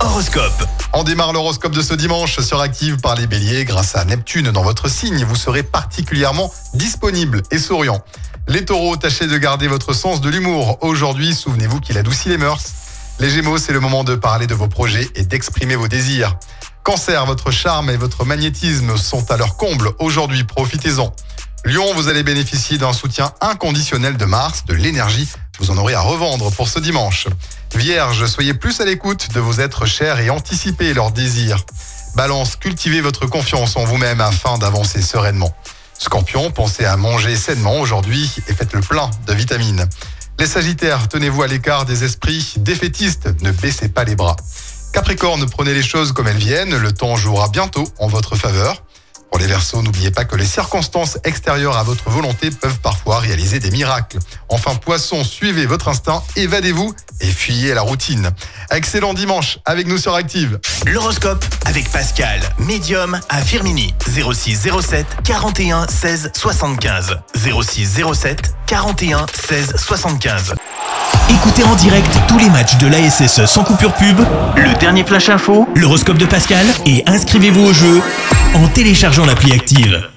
Horoscope. On démarre l'horoscope de ce dimanche sur Active par les béliers. Grâce à Neptune dans votre signe, vous serez particulièrement disponible et souriant. Les taureaux, tâchez de garder votre sens de l'humour. Aujourd'hui, souvenez-vous qu'il adoucit les mœurs. Les gémeaux, c'est le moment de parler de vos projets et d'exprimer vos désirs. Cancer, votre charme et votre magnétisme sont à leur comble. Aujourd'hui, profitez-en. Lion, vous allez bénéficier d'un soutien inconditionnel de Mars, de l'énergie. Vous en aurez à revendre pour ce dimanche. Vierge, soyez plus à l'écoute de vos êtres chers et anticipez leurs désirs. Balance, cultivez votre confiance en vous-même afin d'avancer sereinement. Scorpion, pensez à manger sainement aujourd'hui et faites le plein de vitamines. Les Sagittaires, tenez-vous à l'écart des esprits défaitistes, ne baissez pas les bras. Capricorne, prenez les choses comme elles viennent, le temps jouera bientôt en votre faveur. Pour les Verseaux, n'oubliez pas que les circonstances extérieures à votre volonté peuvent parfois réaliser des miracles. Enfin, Poisson, suivez votre instinct, évadez-vous et fuyez la routine. Excellent dimanche avec nous sur Active. L'horoscope avec Pascal, médium à Firmini. 06 07 41 16 75. 06 07 41 16 75. Écoutez en direct tous les matchs de l'ASSE sans coupure pub, le dernier flash info, l'horoscope de Pascal et inscrivez-vous au jeu en téléchargeant l'appli Active.